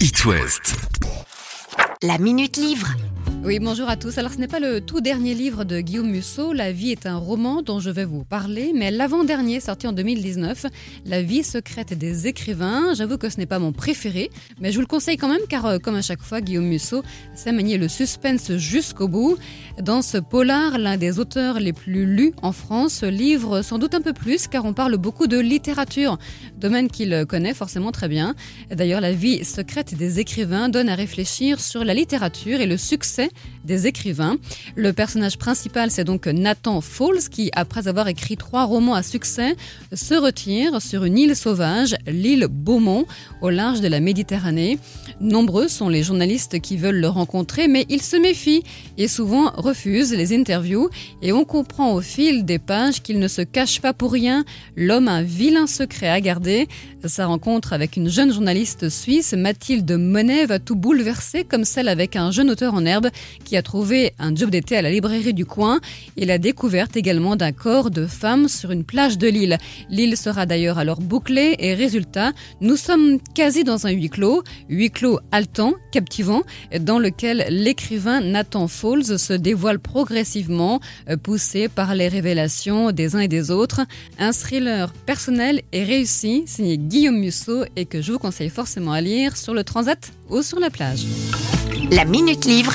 It West. La Minute Livre. Oui, bonjour à tous. Alors, ce n'est pas le tout dernier livre de Guillaume Musso. La vie est un roman dont je vais vous parler, mais l'avant-dernier, sorti en 2019, La vie secrète des écrivains. J'avoue que ce n'est pas mon préféré, mais je vous le conseille quand même car, euh, comme à chaque fois, Guillaume Musso sait manier le suspense jusqu'au bout. Dans ce polar, l'un des auteurs les plus lus en France, livre sans doute un peu plus car on parle beaucoup de littérature, domaine qu'il connaît forcément très bien. D'ailleurs, La vie secrète des écrivains donne à réfléchir sur la littérature et le succès des écrivains. Le personnage principal, c'est donc Nathan Falls, qui, après avoir écrit trois romans à succès, se retire sur une île sauvage, l'île Beaumont, au large de la Méditerranée. Nombreux sont les journalistes qui veulent le rencontrer, mais il se méfie et souvent refuse les interviews. Et on comprend au fil des pages qu'il ne se cache pas pour rien. L'homme a un vilain secret à garder. Sa rencontre avec une jeune journaliste suisse, Mathilde Monet, va tout bouleverser, comme celle avec un jeune auteur en herbe qui a trouvé un job d'été à la librairie du coin et la découverte également d'un corps de femme sur une plage de l'île. L'île sera d'ailleurs alors bouclée et résultat, nous sommes quasi dans un huis clos, huis clos haletant, captivant, dans lequel l'écrivain Nathan Falls se dévoile progressivement, euh, poussé par les révélations des uns et des autres. Un thriller personnel et réussi, signé Guillaume Musso et que je vous conseille forcément à lire sur le transat ou sur la plage. La Minute Livre